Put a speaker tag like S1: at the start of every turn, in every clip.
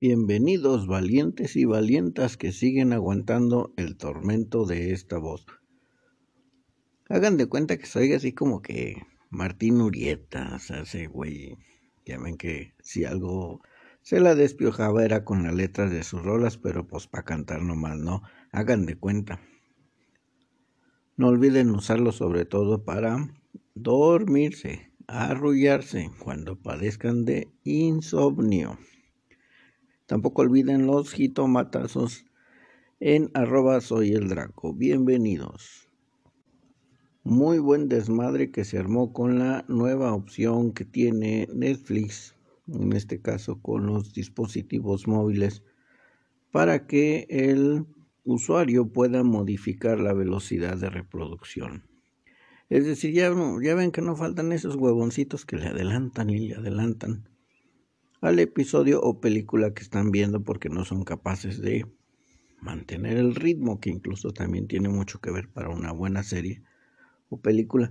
S1: Bienvenidos valientes y valientas que siguen aguantando el tormento de esta voz. Hagan de cuenta que soy así como que Martín Urieta, o sea, ese güey, ya ven que si algo se la despiojaba era con las letras de sus rolas, pero pues para cantar nomás, ¿no? Hagan de cuenta. No olviden usarlo sobre todo para dormirse, arrullarse cuando padezcan de insomnio. Tampoco olviden los jitomatazos en arroba soy el Draco. Bienvenidos. Muy buen desmadre que se armó con la nueva opción que tiene Netflix, en este caso con los dispositivos móviles, para que el usuario pueda modificar la velocidad de reproducción. Es decir, ya, ya ven que no faltan esos huevoncitos que le adelantan y le adelantan al episodio o película que están viendo porque no son capaces de mantener el ritmo, que incluso también tiene mucho que ver para una buena serie o película.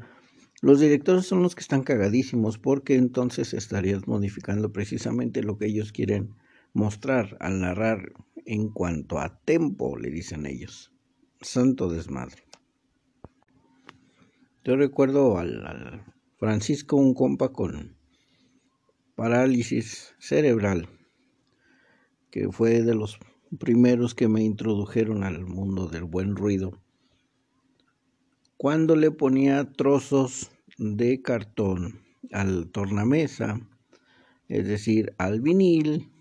S1: Los directores son los que están cagadísimos porque entonces estarías modificando precisamente lo que ellos quieren mostrar al narrar en cuanto a tempo, le dicen ellos. Santo desmadre. Yo recuerdo al, al Francisco, un compa con parálisis cerebral, que fue de los primeros que me introdujeron al mundo del buen ruido. Cuando le ponía trozos de cartón al tornamesa, es decir, al vinil,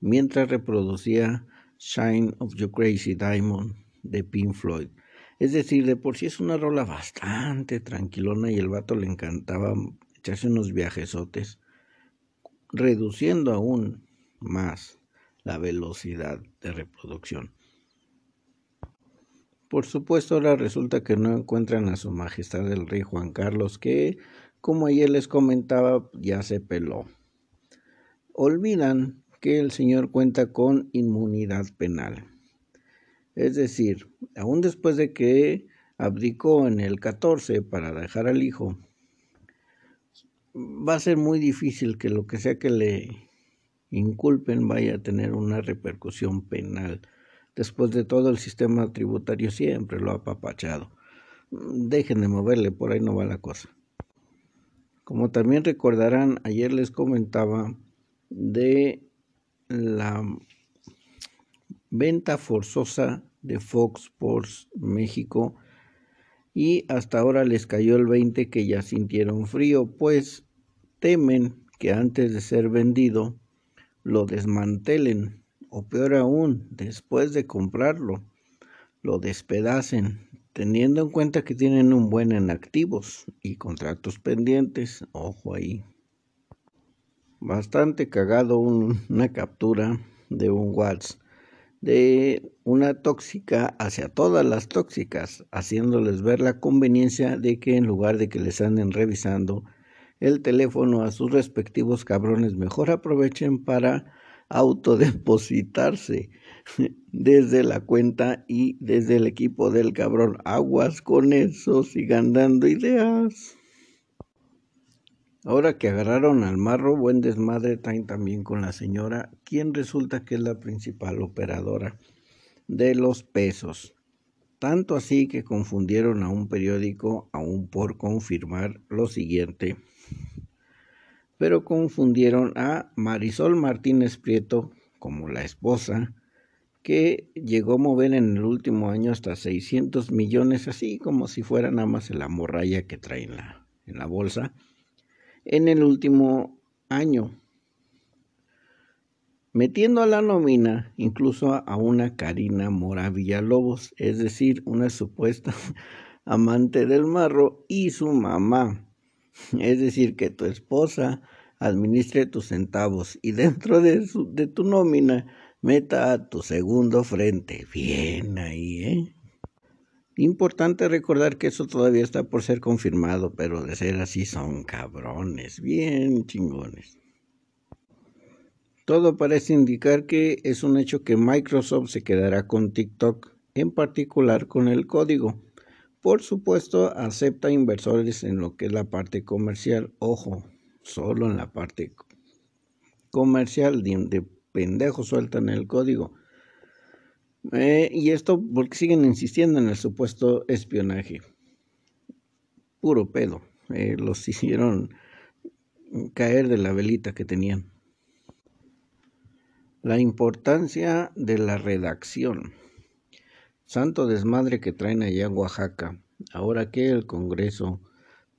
S1: mientras reproducía Shine of Your Crazy Diamond de Pink Floyd. Es decir, de por sí es una rola bastante tranquilona y el vato le encantaba echarse unos viajesotes reduciendo aún más la velocidad de reproducción. Por supuesto, ahora resulta que no encuentran a su majestad el rey Juan Carlos, que, como ayer les comentaba, ya se peló. Olvidan que el señor cuenta con inmunidad penal. Es decir, aún después de que abdicó en el 14 para dejar al hijo, va a ser muy difícil que lo que sea que le inculpen vaya a tener una repercusión penal. Después de todo, el sistema tributario siempre lo ha apapachado. Dejen de moverle, por ahí no va la cosa. Como también recordarán, ayer les comentaba de la venta forzosa de Fox Sports México y hasta ahora les cayó el 20 que ya sintieron frío, pues temen que antes de ser vendido lo desmantelen o peor aún, después de comprarlo, lo despedacen, teniendo en cuenta que tienen un buen en activos y contratos pendientes, ojo ahí. Bastante cagado una captura de un WhatsApp de una tóxica hacia todas las tóxicas, haciéndoles ver la conveniencia de que en lugar de que les anden revisando el teléfono a sus respectivos cabrones, mejor aprovechen para autodepositarse desde la cuenta y desde el equipo del cabrón. Aguas con eso, sigan dando ideas. Ahora que agarraron al marro, buen desmadre también con la señora, quien resulta que es la principal operadora de los pesos. Tanto así que confundieron a un periódico aún por confirmar lo siguiente. Pero confundieron a Marisol Martínez Prieto como la esposa, que llegó a mover en el último año hasta 600 millones, así como si fuera nada más la morralla que trae la, en la bolsa en el último año, metiendo a la nómina incluso a una Karina Mora Villalobos, es decir, una supuesta amante del marro y su mamá. Es decir, que tu esposa administre tus centavos y dentro de, de tu nómina meta a tu segundo frente. Bien ahí, ¿eh? Importante recordar que eso todavía está por ser confirmado, pero de ser así son cabrones, bien chingones. Todo parece indicar que es un hecho que Microsoft se quedará con TikTok, en particular con el código. Por supuesto, acepta inversores en lo que es la parte comercial. Ojo, solo en la parte comercial de, pendejos sueltan el código. Eh, y esto porque siguen insistiendo en el supuesto espionaje. Puro pedo. Eh, los hicieron caer de la velita que tenían. La importancia de la redacción. Santo desmadre que traen allá en Oaxaca, ahora que el Congreso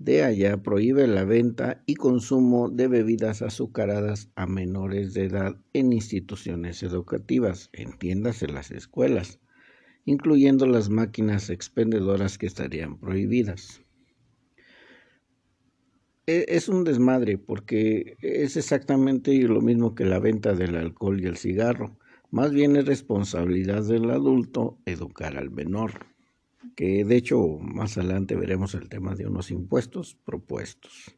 S1: de allá prohíbe la venta y consumo de bebidas azucaradas a menores de edad en instituciones educativas, entiéndase las escuelas, incluyendo las máquinas expendedoras que estarían prohibidas. E, es un desmadre porque es exactamente lo mismo que la venta del alcohol y el cigarro. Más bien es responsabilidad del adulto educar al menor que de hecho más adelante veremos el tema de unos impuestos propuestos.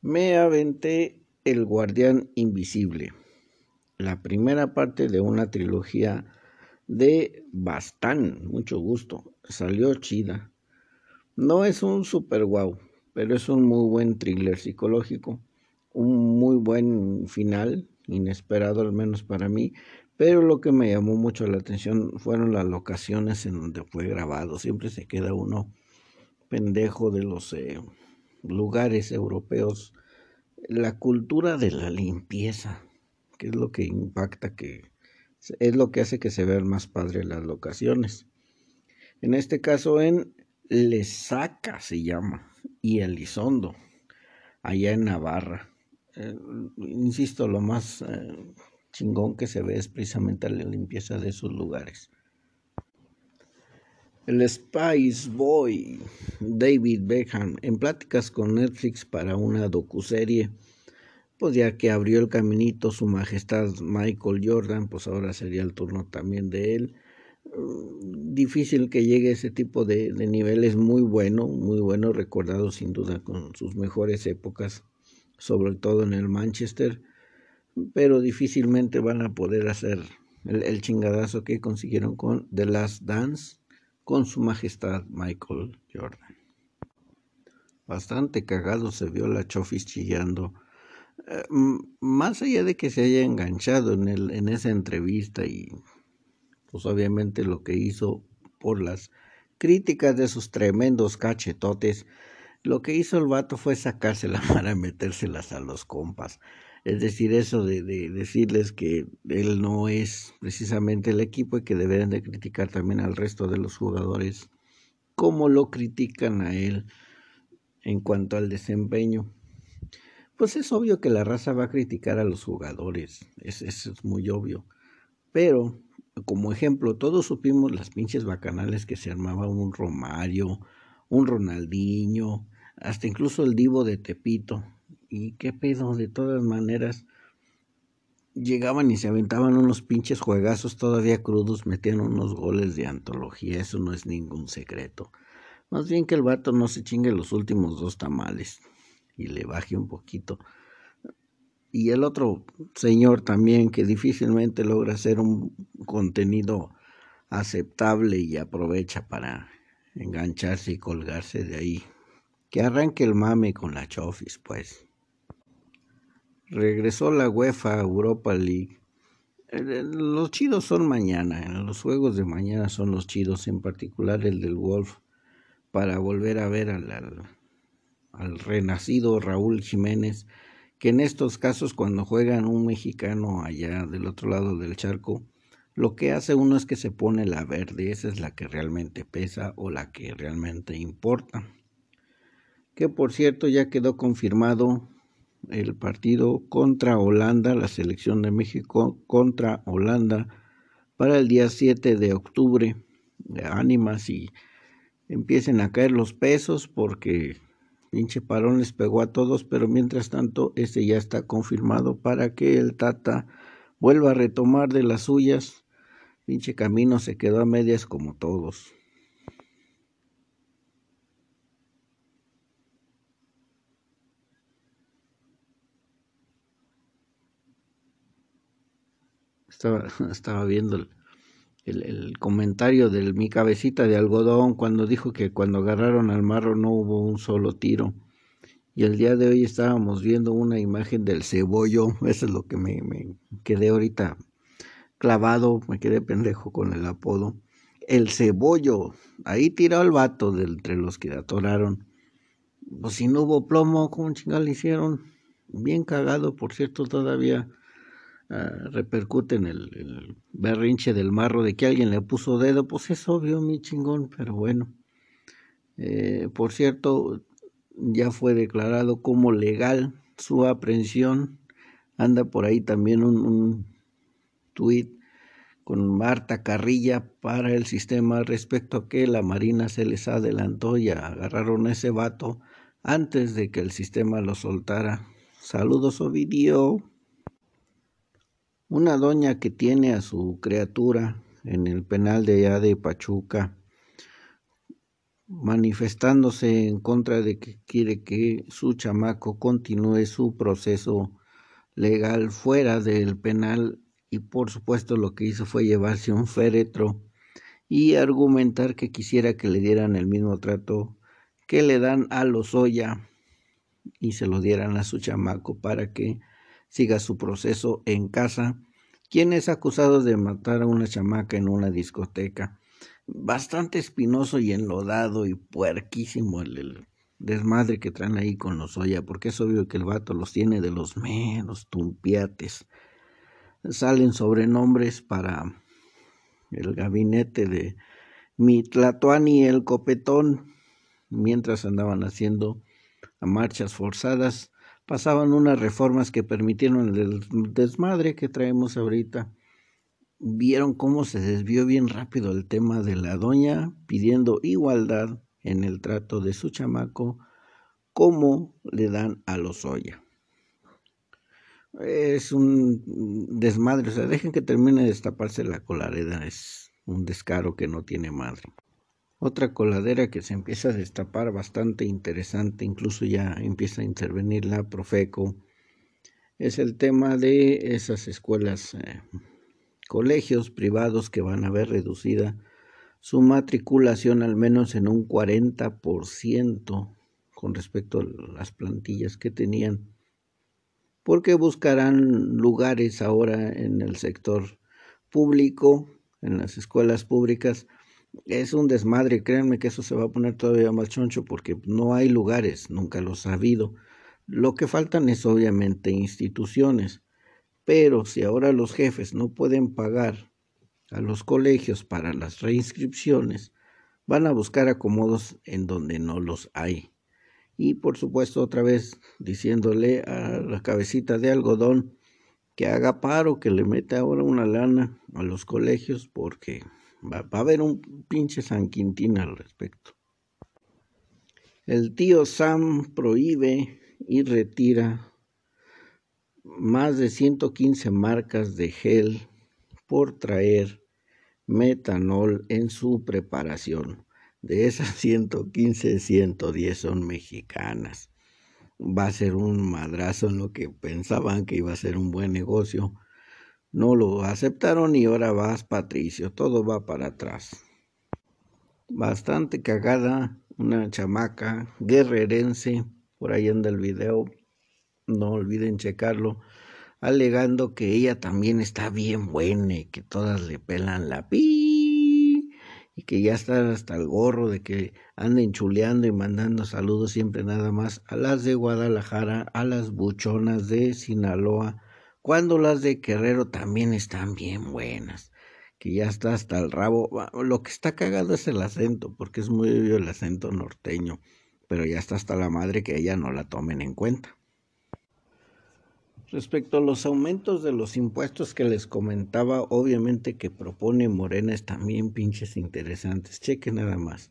S1: Me aventé El Guardián Invisible, la primera parte de una trilogía de Bastán, mucho gusto, salió chida. No es un super wow, pero es un muy buen thriller psicológico, un muy buen final, inesperado al menos para mí, pero lo que me llamó mucho la atención fueron las locaciones en donde fue grabado. Siempre se queda uno pendejo de los eh, lugares europeos. La cultura de la limpieza, que es lo que impacta, que es lo que hace que se vean más padres las locaciones. En este caso en Lesaca se llama, y Elizondo, allá en Navarra. Eh, insisto, lo más... Eh, chingón que se ve es precisamente la limpieza de esos lugares. El Spice Boy, David Beckham, en pláticas con Netflix para una docuserie, pues ya que abrió el caminito su majestad Michael Jordan, pues ahora sería el turno también de él. Mm, difícil que llegue ese tipo de, de niveles, muy bueno, muy bueno, recordado sin duda con sus mejores épocas, sobre todo en el Manchester pero difícilmente van a poder hacer el, chingadazo que consiguieron con The Last Dance con su majestad Michael Jordan. Bastante cagado se vio la Chofis chillando. Eh, más allá de que se haya enganchado en, el, en esa entrevista y pues obviamente lo que hizo por las críticas de sus tremendos cachetotes, lo que hizo el vato fue sacarse la mano y metérselas a los compas. Es decir, eso de, decirles que él no es precisamente el equipo y que deberían de criticar también al resto de los jugadores, como lo critican a él en cuanto al desempeño. Pues es obvio que la raza va a criticar a los jugadores, es, eso es muy obvio. Pero, como ejemplo, todos supimos las pinches bacanales que se armaba un Romario, un Ronaldinho, hasta incluso el Divo de Tepito, y qué pedo, de todas maneras, llegaban y se aventaban unos pinches juegazos todavía crudos, metían unos goles de antología, eso no es ningún secreto. Más bien que el vato no se chingue los últimos dos tamales y le baje un poquito. Y el otro señor también que difícilmente logra hacer un contenido aceptable y aprovecha para engancharse y colgarse de ahí. Que arranque el mame con la chofis, pues. Regresó la UEFA Europa League. Eh, los chidos son mañana, los juegos de mañana son los chidos, en particular el del Wolf, para volver a ver al, al, renacido Raúl Jiménez, que en estos casos cuando juegan un mexicano allá del otro lado del charco, lo que hace uno es que se pone la verde, esa es la que realmente pesa o la que realmente importa. Que por cierto ya quedó confirmado el partido contra Holanda, la selección de México contra Holanda para el día 7 de octubre. Ánimas y empiecen a caer los pesos porque pinche parón les pegó a todos, pero mientras tanto este ya está confirmado para que el Tata vuelva a retomar de las suyas. Pinche camino se quedó a medias como todos. Estaba, viendo el, comentario de mi cabecita de algodón cuando dijo que cuando agarraron al marro no hubo un solo tiro. Y el día de hoy estábamos viendo una imagen del cebollo, eso es lo que me, me quedé ahorita clavado, me quedé pendejo con el apodo. El cebollo, ahí tiró el vato de entre los que atoraron. Pues si no hubo plomo, ¿cómo chingada le hicieron? Bien cagado, por cierto, todavía uh, repercute en el, el, berrinche del marro de que alguien le puso dedo. Pues es obvio, mi chingón, pero bueno. Eh, por cierto, ya fue declarado como legal su aprehensión. Anda por ahí también un, un tuit con Marta Carrilla para el sistema respecto a que la Marina se les adelantó y agarraron a ese vato antes de que el sistema lo soltara. Saludos, Ovidio. Una doña que tiene a su criatura en el penal de allá de Pachuca, manifestándose en contra de que quiere que su chamaco continúe su proceso legal fuera del penal y por supuesto lo que hizo fue llevarse un féretro y argumentar que quisiera que le dieran el mismo trato que le dan a los Oya y se lo dieran a su chamaco para que siga su proceso en casa, quien es acusado de matar a una chamaca en una discoteca. Bastante espinoso y enlodado y puerquísimo el, desmadre que traen ahí con los Oya, porque es obvio que el vato los tiene de los menos tumpiates. Salen sobrenombres para el gabinete de Mitlatoani el Copetón, mientras andaban haciendo marchas forzadas, pasaban unas reformas que permitieron el desmadre que traemos ahorita. Vieron cómo se desvió bien rápido el tema de la doña pidiendo igualdad en el trato de su chamaco, como le dan a los Oya es un desmadre, o sea, dejen que termine de destaparse la coladera, es un descaro que no tiene madre. Otra coladera que se empieza a destapar bastante interesante, incluso ya empieza a intervenir la Profeco, es el tema de esas escuelas, eh, colegios privados que van a ver reducida su matriculación al menos en un 40% con respecto a las plantillas que tenían porque buscarán lugares ahora en el sector público, en las escuelas públicas. Es un desmadre, créanme que eso se va a poner todavía más choncho porque no hay lugares, nunca los ha habido. Lo que faltan es obviamente instituciones, pero si ahora los jefes no pueden pagar a los colegios para las reinscripciones, van a buscar acomodos en donde no los hay y por supuesto otra vez diciéndole a la cabecita de algodón que haga paro, que le meta ahora una lana a los colegios porque va, a haber un pinche San Quintín al respecto. El tío Sam prohíbe y retira más de 115 marcas de gel por traer metanol en su preparación. De esas 115, 110 son mexicanas. Va a ser un madrazo en lo que pensaban que iba a ser un buen negocio. No lo aceptaron y ahora vas, Patricio. Todo va para atrás. Bastante cagada, una chamaca guerrerense. Por ahí anda el video. No olviden checarlo alegando que ella también está bien buena y que todas le pelan la pi y que ya está hasta el gorro de que anden chuleando y mandando saludos siempre nada más a las de Guadalajara, a las buchonas de Sinaloa, cuando las de Guerrero también están bien buenas, que ya está hasta el rabo. Lo que está cagado es el acento, porque es muy obvio el acento norteño, pero ya está hasta la madre que ella no la tomen en cuenta. Respecto a los aumentos de los impuestos que les comentaba, obviamente que propone Morena es también pinches interesantes. Cheque nada más.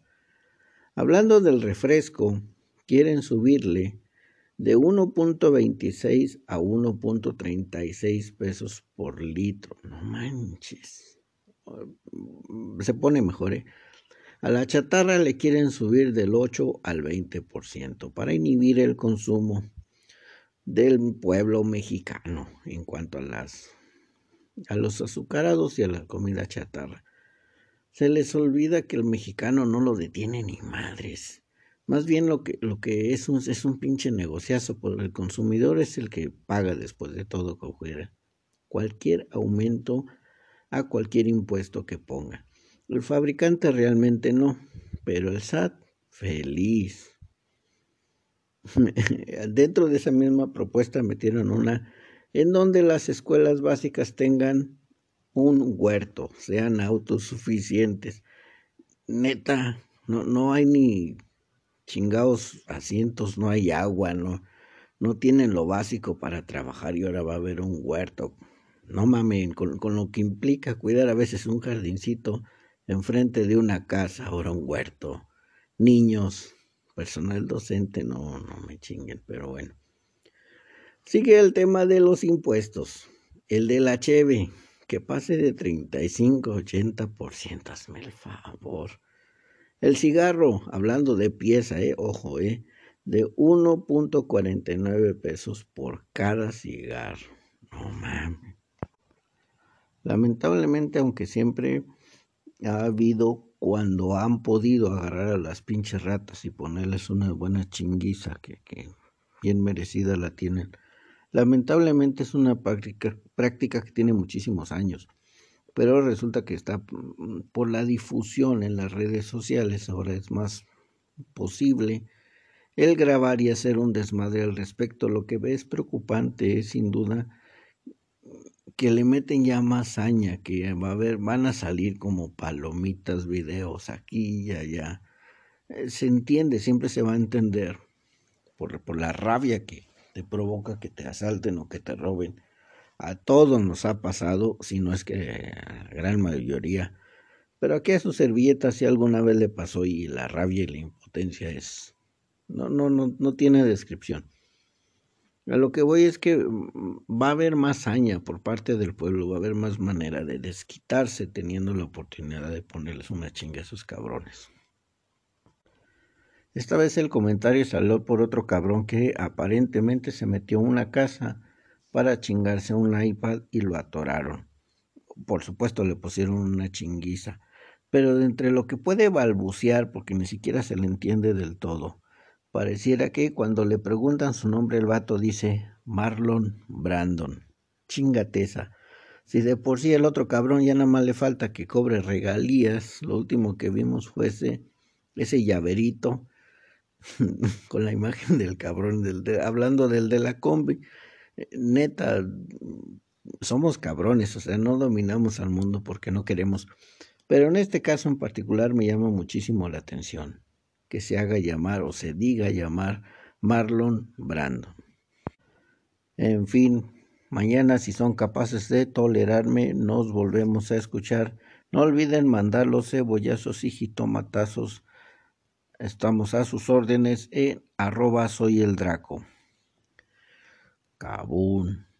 S1: Hablando del refresco, quieren subirle de 1.26 a 1.36 pesos por litro. No manches. Se pone mejor, ¿eh? A la chatarra le quieren subir del 8 al 20% para inhibir el consumo del pueblo mexicano en cuanto a las a los azucarados y a la comida chatarra. Se les olvida que el mexicano no lo detiene ni madres. Más bien lo que, lo que es, un, es un pinche negociazo, porque el consumidor es el que paga después de todo cualquier aumento a cualquier impuesto que ponga. El fabricante realmente no, pero el SAT feliz. Dentro de esa misma propuesta metieron una en donde las escuelas básicas tengan un huerto, sean autosuficientes. Neta, no, no hay ni chingados asientos, no hay agua, no, no tienen lo básico para trabajar y ahora va a haber un huerto. No mamen, con, con lo que implica cuidar a veces un jardincito enfrente de una casa, ahora un huerto. Niños, personal docente, no, no me chinguen, pero bueno. Sigue el tema de los impuestos. El de la cheve, que pase de 35 a 80%, hazme el favor. El cigarro, hablando de pieza, eh, ojo, eh, de 1.49 pesos por cada cigarro. No mames. Lamentablemente, aunque siempre ha habido cuando han podido agarrar a las pinches ratas y ponerles una buena chinguiza que, que bien merecida la tienen. Lamentablemente es una práctica, práctica que tiene muchísimos años pero resulta que está mm, por la difusión en las redes sociales, ahora es más posible el grabar y hacer un desmadre al respecto. Lo que es preocupante es sin duda que le meten ya más haña, que va a haber, van a salir como palomitas videos aquí y allá. Eh, se entiende, siempre se va a entender por, por la rabia que te provoca que te asalten o que te roben a todos nos ha pasado, si no es que la gran mayoría. Pero aquí a su servilleta si alguna vez le pasó y la rabia y la impotencia es... No, no, no, no tiene descripción. A lo que voy es que mm, va a haber más haña por parte del pueblo, va a haber más manera de desquitarse teniendo la oportunidad de ponerles una chinga a esos cabrones. Esta vez el comentario salió por otro cabrón que aparentemente se metió a una casa para chingarse un iPad y lo atoraron. Por supuesto le pusieron una chinguiza, pero de entre lo que puede balbucear, porque ni siquiera se le entiende del todo, pareciera que cuando le preguntan su nombre el vato dice Marlon Brandon. Chingateza. Si de por sí el otro cabrón ya nada más le falta que cobre regalías, lo último que vimos fue ese, ese llaverito con la imagen del cabrón, del hablando del de la combi, neta, somos cabrones, o sea, no dominamos al mundo porque no queremos. Pero en este caso en particular me llama muchísimo la atención que se haga llamar o se diga llamar Marlon Brando. En fin, mañana si son capaces de tolerarme, nos volvemos a escuchar. No olviden mandar los cebollazos y jitomatazos. Estamos a sus órdenes en arroba soy el Draco. Cabún.